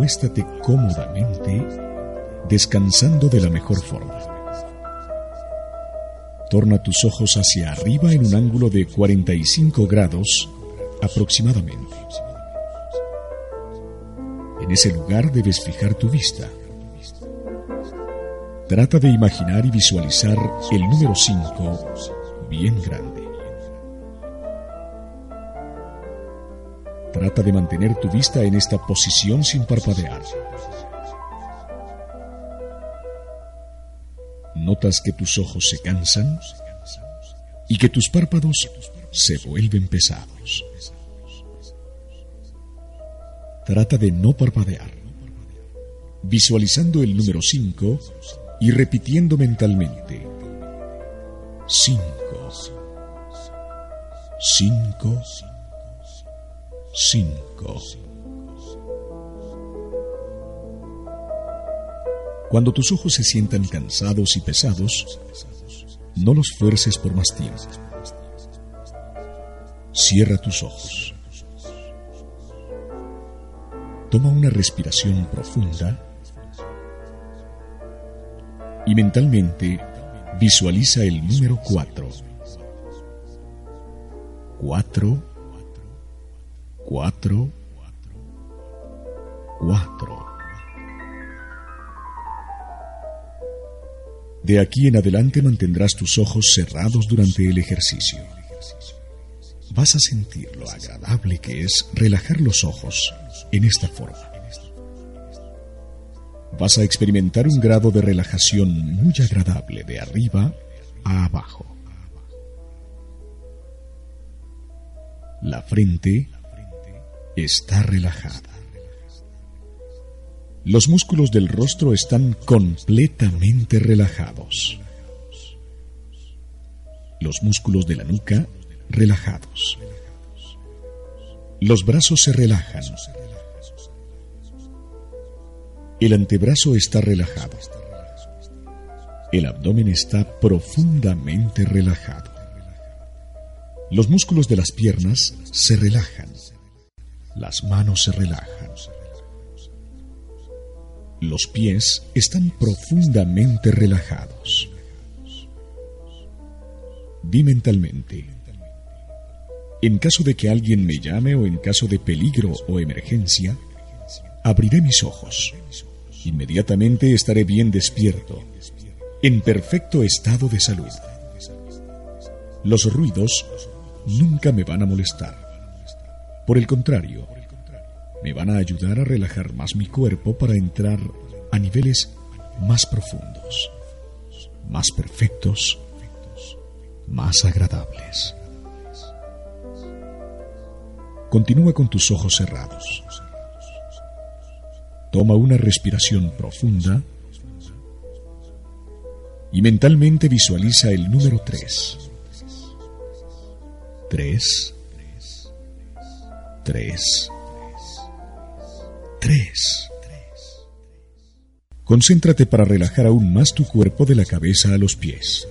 Acuéstate cómodamente, descansando de la mejor forma. Torna tus ojos hacia arriba en un ángulo de 45 grados aproximadamente. En ese lugar debes fijar tu vista. Trata de imaginar y visualizar el número 5 bien grande. Trata de mantener tu vista en esta posición sin parpadear. Notas que tus ojos se cansan y que tus párpados se vuelven pesados. Trata de no parpadear, visualizando el número 5 y repitiendo mentalmente 5, 5, 5. Cuando tus ojos se sientan cansados y pesados, no los fuerces por más tiempo. Cierra tus ojos. Toma una respiración profunda y mentalmente visualiza el número 4. 4 cuatro, cuatro. De aquí en adelante mantendrás tus ojos cerrados durante el ejercicio. Vas a sentir lo agradable que es relajar los ojos en esta forma. Vas a experimentar un grado de relajación muy agradable de arriba a abajo. La frente está relajada. Los músculos del rostro están completamente relajados. Los músculos de la nuca relajados. Los brazos se relajan. El antebrazo está relajado. El abdomen está profundamente relajado. Los músculos de las piernas se relajan. Las manos se relajan. Los pies están profundamente relajados. Di mentalmente. En caso de que alguien me llame o en caso de peligro o emergencia, abriré mis ojos. Inmediatamente estaré bien despierto, en perfecto estado de salud. Los ruidos nunca me van a molestar. Por el contrario, me van a ayudar a relajar más mi cuerpo para entrar a niveles más profundos, más perfectos, más agradables. Continúa con tus ojos cerrados. Toma una respiración profunda y mentalmente visualiza el número 3. 3 Tres. Tres. Concéntrate para relajar aún más tu cuerpo de la cabeza a los pies.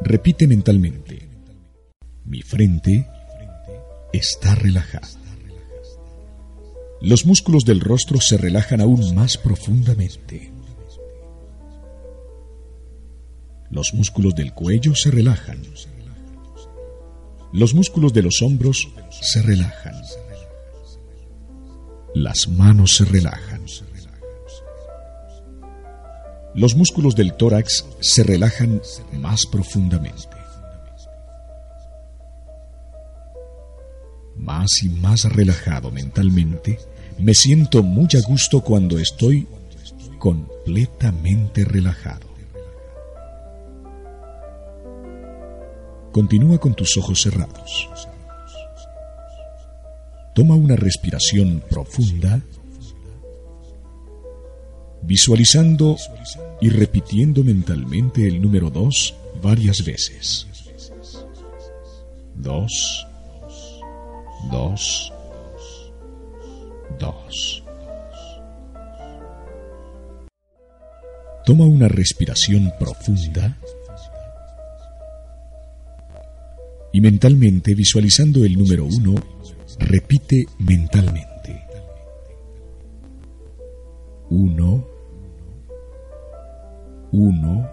Repite mentalmente. Mi frente está relajada. Los músculos del rostro se relajan aún más profundamente. Los músculos del cuello se relajan. Los músculos de los hombros se relajan. Las manos se relajan. Los músculos del tórax se relajan más profundamente. Más y más relajado mentalmente, me siento muy a gusto cuando estoy completamente relajado. Continúa con tus ojos cerrados. Toma una respiración profunda, visualizando y repitiendo mentalmente el número 2 varias veces. 2, 2, 2. Toma una respiración profunda y mentalmente visualizando el número 1, repite mentalmente. 1, 1,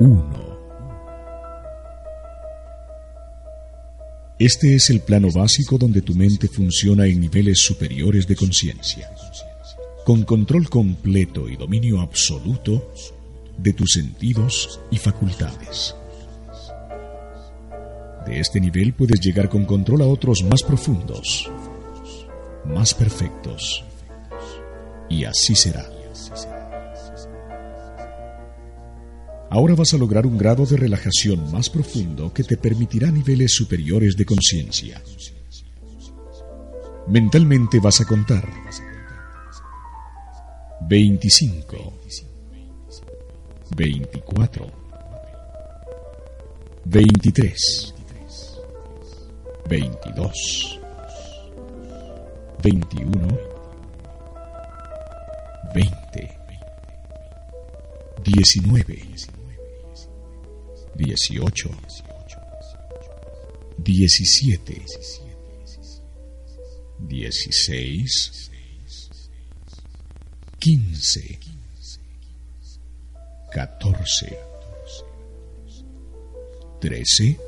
1. Este es el plano básico donde tu mente funciona en niveles superiores de conciencia con control completo y dominio absoluto de tus sentidos y facultades. De este nivel puedes llegar con control a otros más profundos, más perfectos, y así será. Ahora vas a lograr un grado de relajación más profundo que te permitirá niveles superiores de conciencia. Mentalmente vas a contar 25, 24, 23, 22, 21, 20, 19, 18, 17, 16, quince, catorce, trece,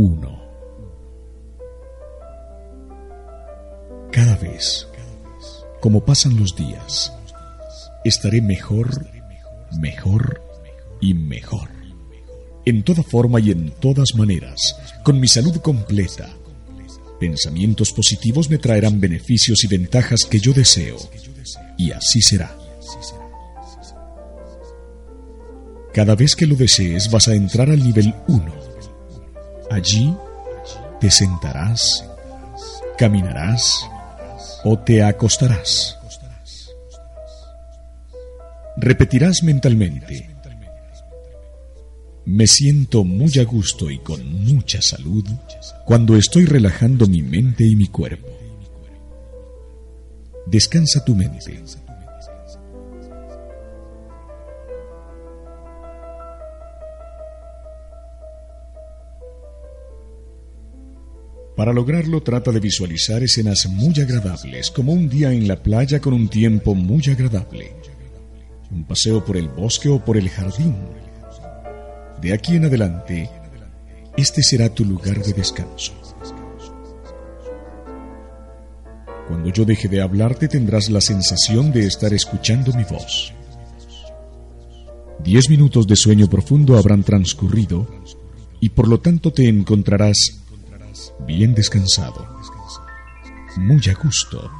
uno. Cada vez, como pasan los días, estaré mejor, mejor y mejor. En toda forma y en todas maneras, con mi salud completa, Pensamientos positivos me traerán beneficios y ventajas que yo deseo. Y así será. Cada vez que lo desees vas a entrar al nivel 1. Allí te sentarás, caminarás o te acostarás. Repetirás mentalmente. Me siento muy a gusto y con mucha salud cuando estoy relajando mi mente y mi cuerpo. Descansa tu mente. Para lograrlo trata de visualizar escenas muy agradables, como un día en la playa con un tiempo muy agradable, un paseo por el bosque o por el jardín, de aquí en adelante, este será tu lugar de descanso. Cuando yo deje de hablarte tendrás la sensación de estar escuchando mi voz. Diez minutos de sueño profundo habrán transcurrido y por lo tanto te encontrarás bien descansado, muy a gusto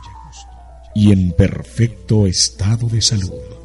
y en perfecto estado de salud.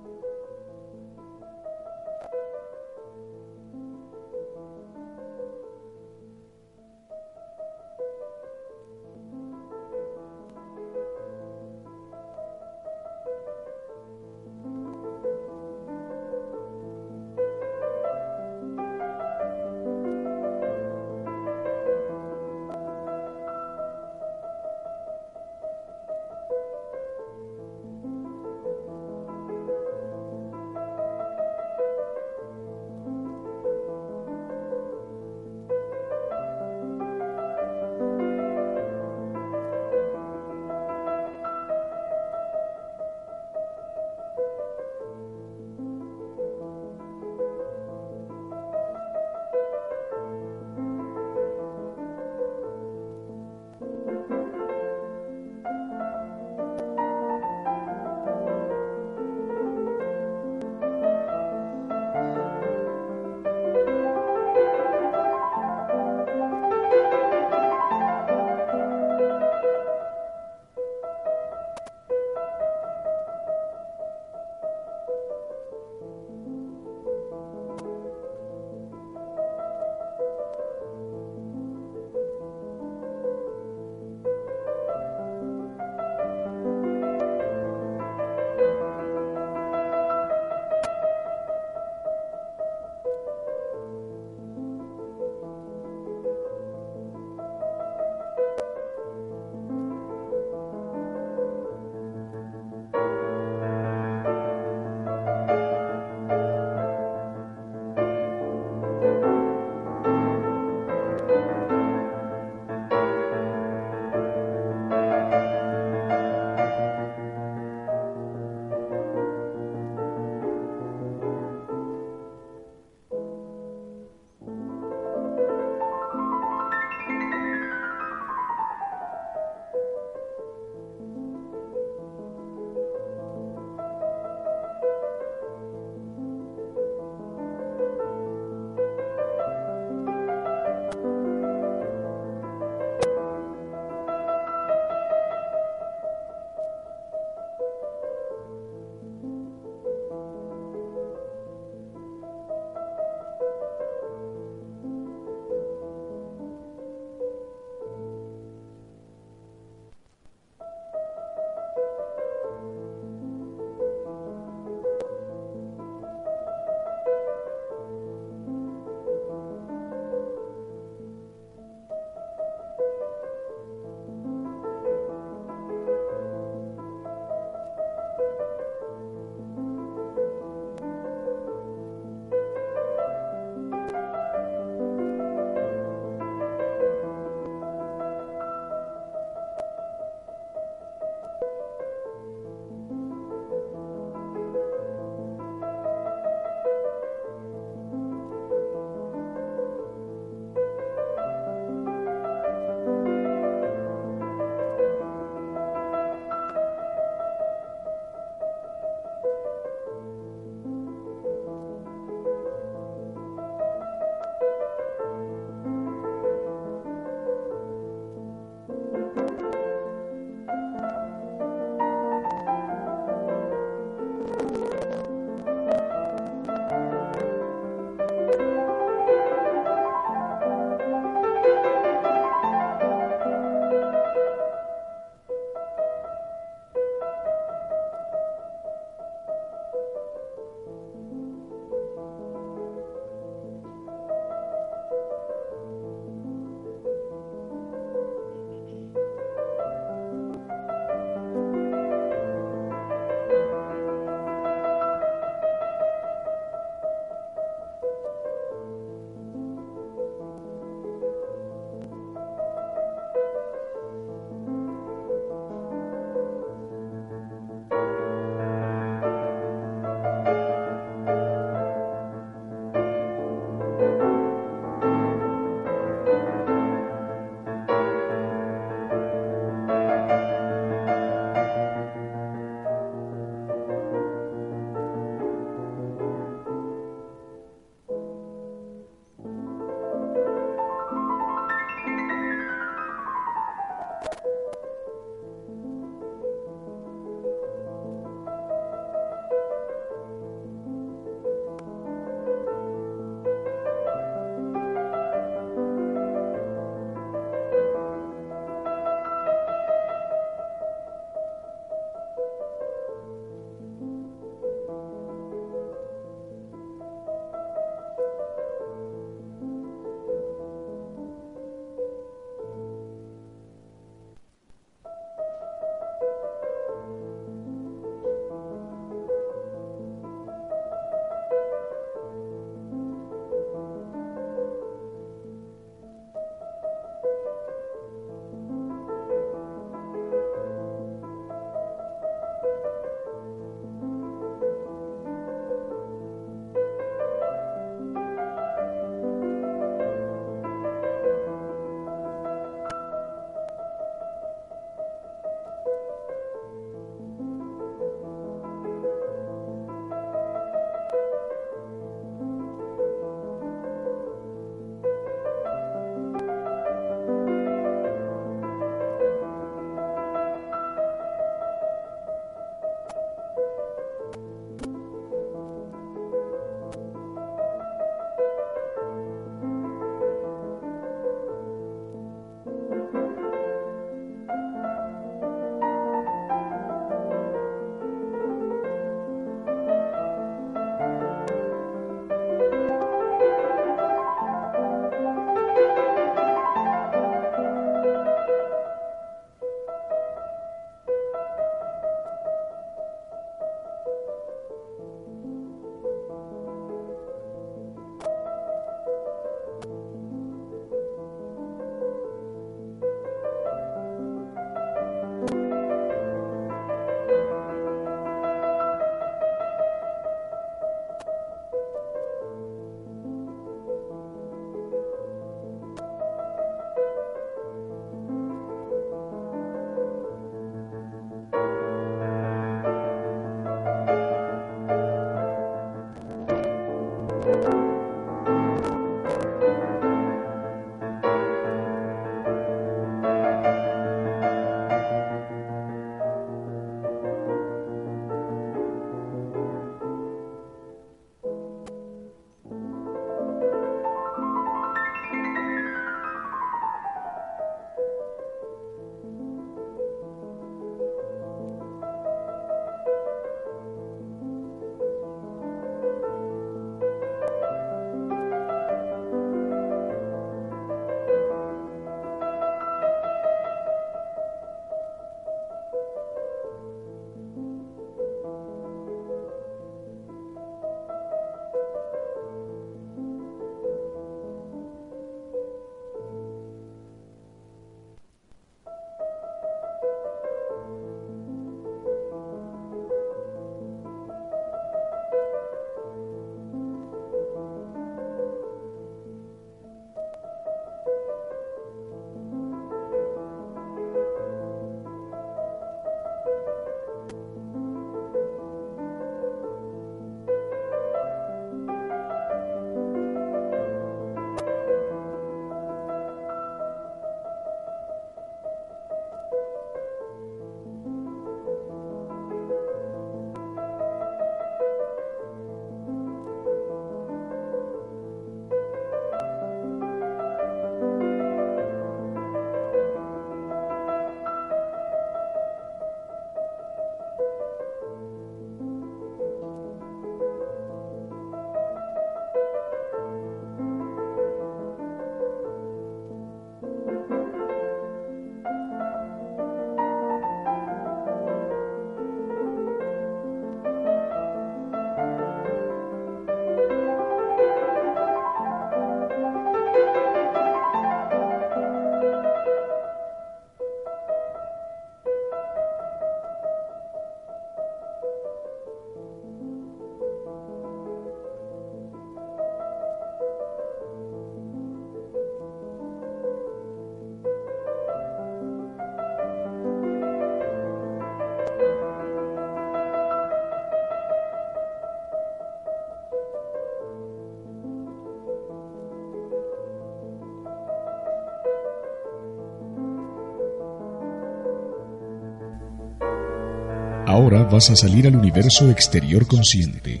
Ahora vas a salir al universo exterior consciente.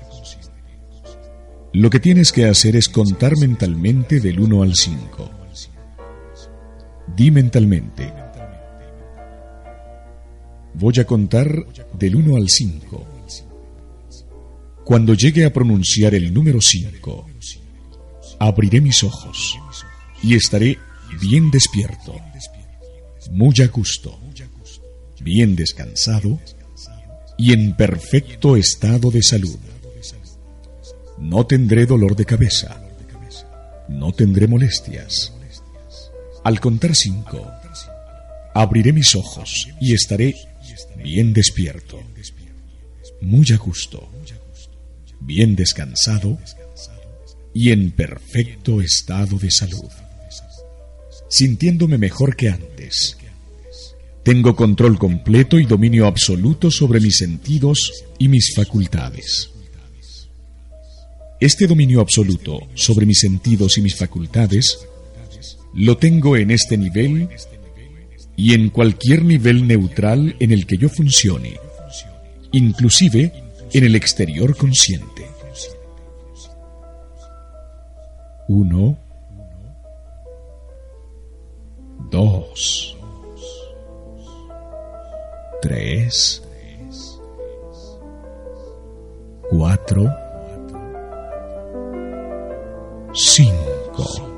Lo que tienes que hacer es contar mentalmente del 1 al 5. Di mentalmente. Voy a contar del 1 al 5. Cuando llegue a pronunciar el número 5, abriré mis ojos y estaré bien despierto, muy a gusto, bien descansado y en perfecto estado de salud. No tendré dolor de cabeza, no tendré molestias. Al contar cinco, abriré mis ojos y estaré bien despierto, muy a gusto, bien descansado y en perfecto estado de salud, sintiéndome mejor que antes. Tengo control completo y dominio absoluto sobre mis sentidos y mis facultades. Este dominio absoluto sobre mis sentidos y mis facultades lo tengo en este nivel y en cualquier nivel neutral en el que yo funcione, inclusive en el exterior consciente. Uno, dos, tres, cuatro, cinco.